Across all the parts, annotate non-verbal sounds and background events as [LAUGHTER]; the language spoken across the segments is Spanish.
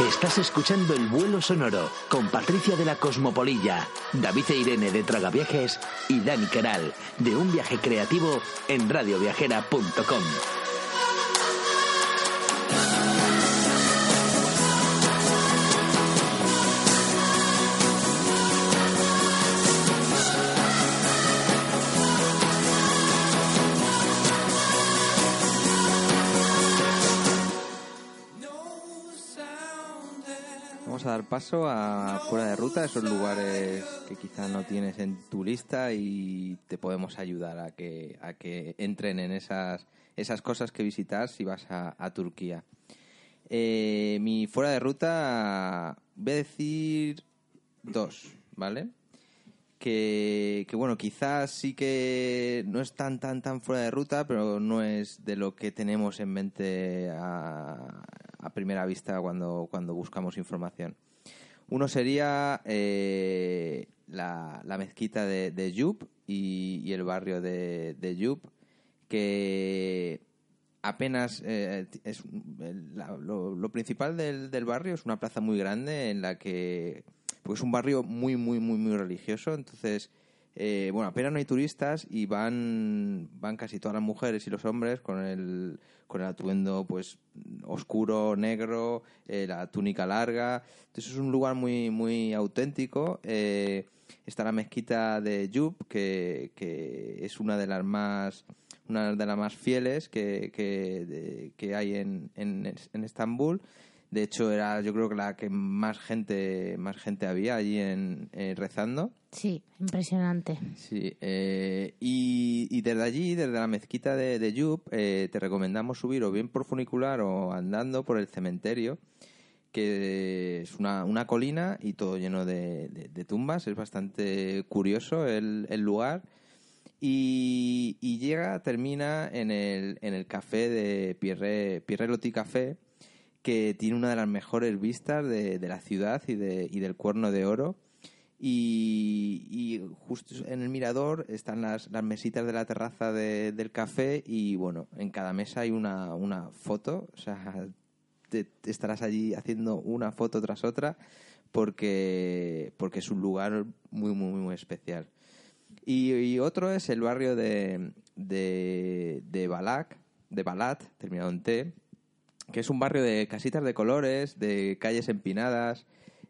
Estás escuchando El Vuelo Sonoro con Patricia de la Cosmopolilla, David e Irene de Tragaviajes y Dani Queral de Un Viaje Creativo en radioviajera.com. dar paso a fuera de ruta, esos lugares que quizá no tienes en tu lista y te podemos ayudar a que, a que entren en esas, esas cosas que visitar si vas a, a Turquía. Eh, mi fuera de ruta, voy a decir dos, ¿vale? Que, que, bueno, quizás sí que no es tan, tan, tan fuera de ruta, pero no es de lo que tenemos en mente a, a primera vista cuando, cuando buscamos información. Uno sería eh, la, la, mezquita de, de Yub y, el barrio de, de Yub, que apenas eh, es lo, lo, principal del, del, barrio es una plaza muy grande en la que porque es un barrio muy muy muy muy religioso entonces eh, bueno apenas no hay turistas y van van casi todas las mujeres y los hombres con el con el atuendo pues oscuro negro eh, la túnica larga entonces es un lugar muy muy auténtico eh, está la mezquita de Yub que, que es una de las más una de las más fieles que, que, hay en, en, en, Estambul. De hecho, era yo creo que la que más gente más gente había allí en, eh, rezando. Sí, impresionante. Sí, eh, y, y, desde allí, desde la mezquita de, de Yub, eh, te recomendamos subir o bien por funicular o andando por el cementerio, que es una, una colina y todo lleno de, de, de tumbas. Es bastante curioso el, el lugar. Y, y, llega, termina en el, en el café de Pierre, Pierre Loti Café, que tiene una de las mejores vistas de, de la ciudad y, de, y, del Cuerno de Oro. Y, y, justo en el mirador están las, las mesitas de la terraza de, del café y bueno, en cada mesa hay una, una foto, o sea, te, te estarás allí haciendo una foto tras otra porque, porque es un lugar muy, muy, muy especial. Y, y, otro es el barrio de, de, de Balak, de Balat, terminado en T, que es un barrio de casitas de colores, de calles empinadas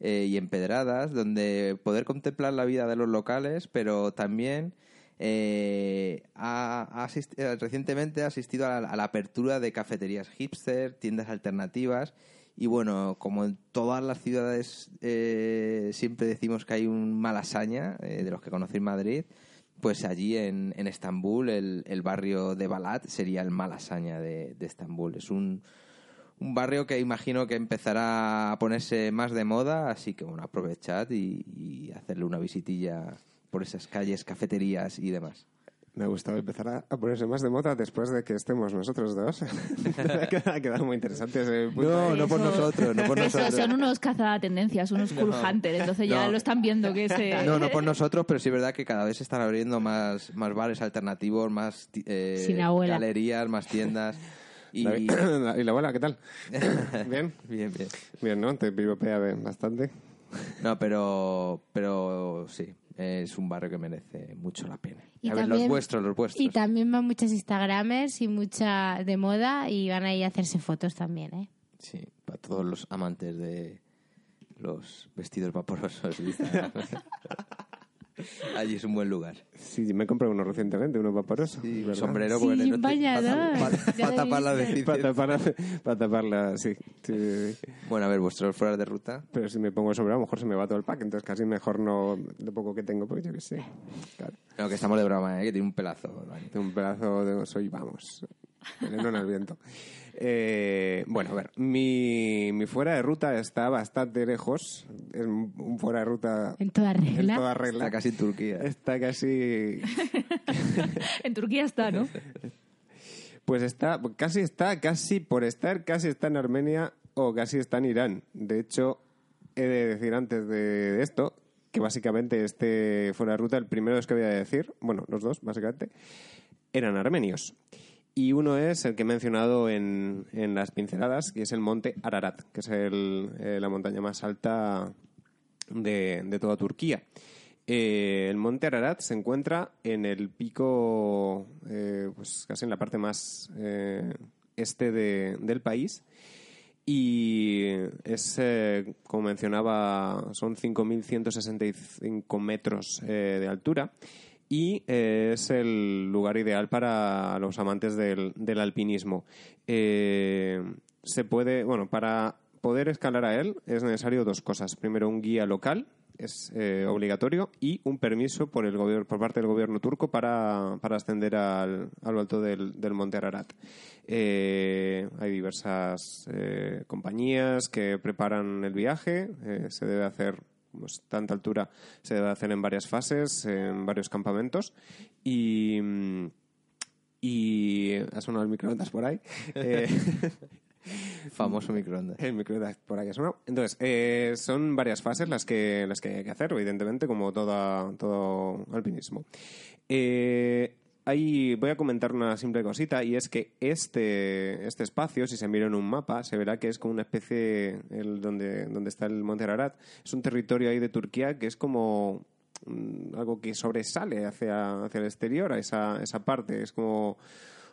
eh, y empedradas, donde poder contemplar la vida de los locales, pero también eh, ha, ha recientemente ha asistido a la, apertura de cafeterías hipster, tiendas alternativas y bueno, como en todas las ciudades eh, siempre decimos que hay un malasaña, eh, de los que conocéis Madrid, pues allí en, en Estambul el, el, barrio de Balat sería el malasaña de, de Estambul. Es un, un, barrio que imagino que empezará a ponerse más de moda, así que bueno, aprovechad y, y hacerle una visitilla por esas calles, cafeterías y demás. Me ha gustado empezar a, a, ponerse más de moda después de que estemos nosotros dos. [LAUGHS] [LAUGHS] ha quedado muy interesante ese punto. No, no por nosotros, no por nosotros. son unos cazatendencias, unos cool no, hunter, entonces ya no. lo están viendo que se... No, no por nosotros, pero sí es verdad que cada vez se están abriendo más, más bares alternativos, más eh, galerías, más tiendas. Y... [CLEARS THROAT] La, ¿Y la abuela qué tal? [LAUGHS] ¿Bien? bien, bien. Bien, ¿no? Te pivopea bastante. No, pero, pero sí, es un barrio que merece mucho la pena. Y a también, ver, los vuestros, los vuestros. Y también van muchas Instagramers y mucha de moda y van ahí a hacerse fotos también, ¿eh? Sí, para todos los amantes de los vestidos vaporosos. [LAUGHS] Allí es un buen lugar. Sí, me he comprado uno recientemente, uno vaporoso. Sí, sombrero sí, un bañador. Para, tapar la Para tapar, para taparla, sí, sí. Bueno, a ver, vuestros fuera de ruta. Pero si me pongo el sombrero, a lo mejor se me va todo el pack, entonces casi mejor no de poco que tengo, porque yo qué sé. Claro. No, que estamos de broma, ¿eh? que tiene un pelazo. Tiene un pelazo de soy, vamos, veneno en el viento. Eh, bueno, a ver, mi, mi, fuera de ruta está bastante lejos. Es un fuera de ruta. En toda regla. En toda regla. Está casi en Turquía. Está casi. [LAUGHS] en Turquía está, ¿no? [LAUGHS] Pues está, casi está, casi por estar, casi está en Armenia o casi está en Irán. De hecho, he de decir antes de esto que básicamente este fuera de ruta, el primero es que voy a decir, bueno, los dos, básicamente, eran armenios. Y uno es el que he mencionado en, en las pinceladas, que es el monte Ararat, que es el- eh, la montaña más alta de, de toda Turquía. Eh, el monte Ararat se encuentra en el pico, eh, pues casi en la parte más eh, este de- del país. Y es, como mencionaba, son 5.165 metros de altura. Y eh, es el lugar ideal para los amantes del, del alpinismo. Eh, se puede, bueno, para poder escalar a él es necesario dos cosas. Primero, un guía local, es eh, obligatorio, y un permiso por, el gobierno, por parte del gobierno turco para, para ascender al, al alto del, del monte Ararat. Hay diversas compañías que preparan el viaje, se debe hacer pues, tanta altura se debe hacer en varias fases, en varios campamentos y mm, y ha sonado el microondas por ahí. [LAUGHS] Eh, Famoso microondas. el microondas por ahí ha sonado. Entonces, eh, son varias fases las que, las que hay que hacer, evidentemente, como toda, todo alpinismo. Eh, voy a comentar una simple cosita y es que este, este espacio, si se mira en un mapa, se verá que es como una especie, donde, donde está el Monte Ararat, es un territorio ahí de Turquía que es como mm, algo que sobresale hacia, hacia el exterior, a esa, esa parte, es como,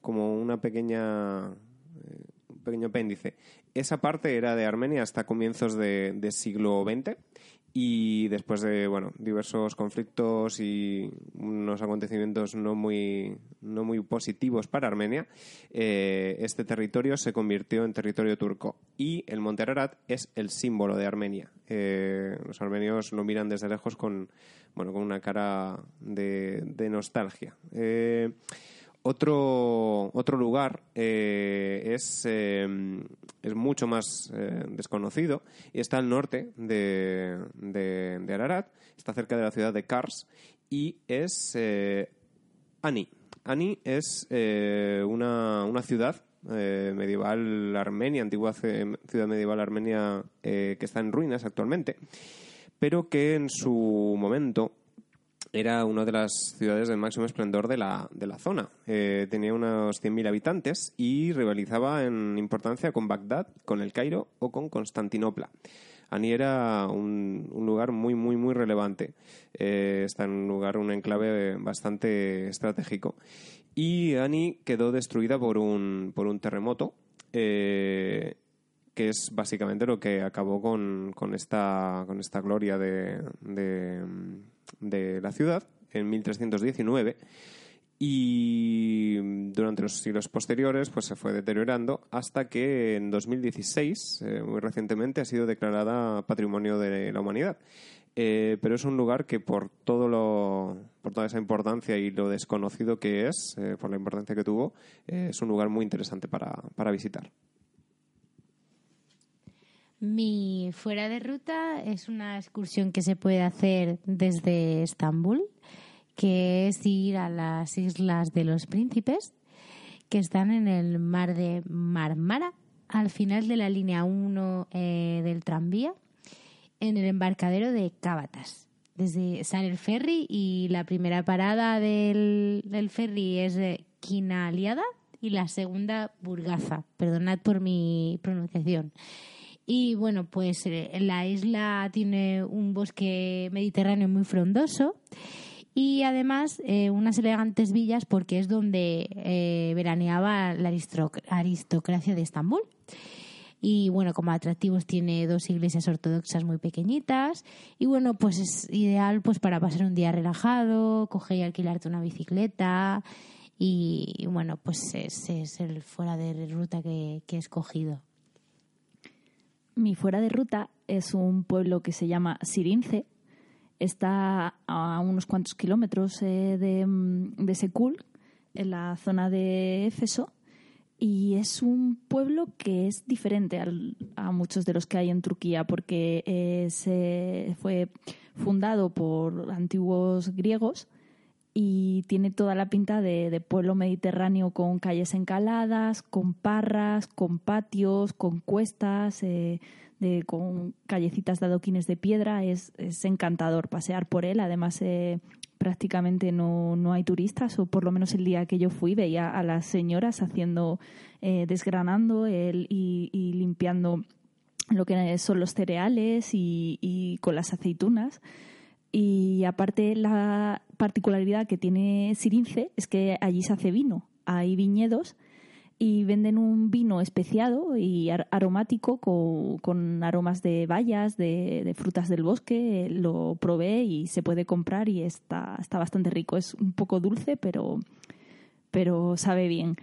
como una pequeña eh, un pequeño apéndice. Esa parte era de Armenia hasta comienzos de, de siglo XX y después de bueno diversos conflictos y unos acontecimientos no muy no muy positivos para Armenia eh, este territorio se convirtió en territorio turco y el Monte Ararat es el símbolo de Armenia. Eh, los armenios lo miran desde lejos con bueno con una cara de, nostalgia. Eh, otro, otro lugar eh, es, eh, es mucho más eh, desconocido y está al norte de, de, de Ararat, está cerca de la ciudad de Kars y es eh, Ani. Ani es eh, una, una ciudad medieval armenia, antigua ciudad medieval armenia que está en ruinas actualmente, pero que en su momento era una de las ciudades de máximo esplendor de la, de la zona. Eh, tenía unos 100.000 habitantes y rivalizaba en importancia con Bagdad, con el Cairo o con Constantinopla. Ani era un, lugar muy, muy, muy relevante. Eh, está en un lugar, un enclave bastante estratégico. Y Ani quedó destruida por un, por un terremoto. eh, que es básicamente lo que acabó con, con esta, con esta gloria de, de la ciudad en 1319 y durante los siglos posteriores pues se fue deteriorando hasta que en 2016, eh, muy recientemente, ha sido declarada Patrimonio de la Humanidad. Eh, pero es un lugar que por todo lo, por toda esa importancia y lo desconocido que es, eh, por la importancia que tuvo, es un lugar muy interesante para, para visitar. Mi fuera de ruta es una excursión que se puede hacer desde Estambul, que es ir a las Islas de los Príncipes, que están en el mar de Marmara, al final de la línea 1 eh, del tranvía, en el embarcadero de Cábatas. Desde sale el ferry y la primera parada del, del ferry es de Quinaliada y la segunda Burgaza. Perdonad por mi pronunciación. Y bueno, pues eh, la isla tiene un bosque mediterráneo muy frondoso y además eh, unas elegantes villas porque es donde eh, veraneaba la aristoc- aristocracia de Estambul. Y bueno, como atractivos tiene dos iglesias ortodoxas muy pequeñitas. Y bueno, pues es ideal pues para pasar un día relajado, coger y alquilarte una bicicleta. Y, bueno, pues ese es el fuera de ruta que he escogido. Mi fuera de ruta es un pueblo que se llama Sirince. Está a unos cuantos kilómetros eh, de, mm, de Sekul, en la zona de Éfeso. Y es un pueblo que es diferente a muchos de los que hay en Turquía, porque eh, se fue fundado por antiguos griegos y tiene toda la pinta de, pueblo mediterráneo con calles encaladas, con parras, con patios, con cuestas, eh, de, con callecitas de adoquines de piedra. Es, es encantador pasear por él. Además, eh, prácticamente no, no hay turistas, o por lo menos el día que yo fui veía a las señoras haciendo, eh, desgranando y, y limpiando lo que son los cereales y, y con las aceitunas. Y aparte la particularidad que tiene Sirince es que allí se hace vino. Hay viñedos y venden un vino especiado y ar- aromático con, con aromas de bayas, de, de frutas del bosque. Lo probé y se puede comprar y está, está bastante rico. Es un poco dulce, pero, pero sabe bien.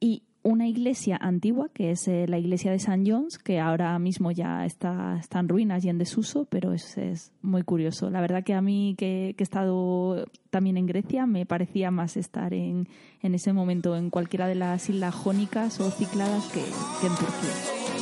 Y una iglesia antigua, que es eh, la iglesia de San John's, que ahora mismo ya está, está en ruinas y en desuso, pero es, es muy curioso. La verdad que a mí, que, he estado también en Grecia, me parecía más estar en, en ese momento en cualquiera de las islas jónicas o cicladas que en Turquía.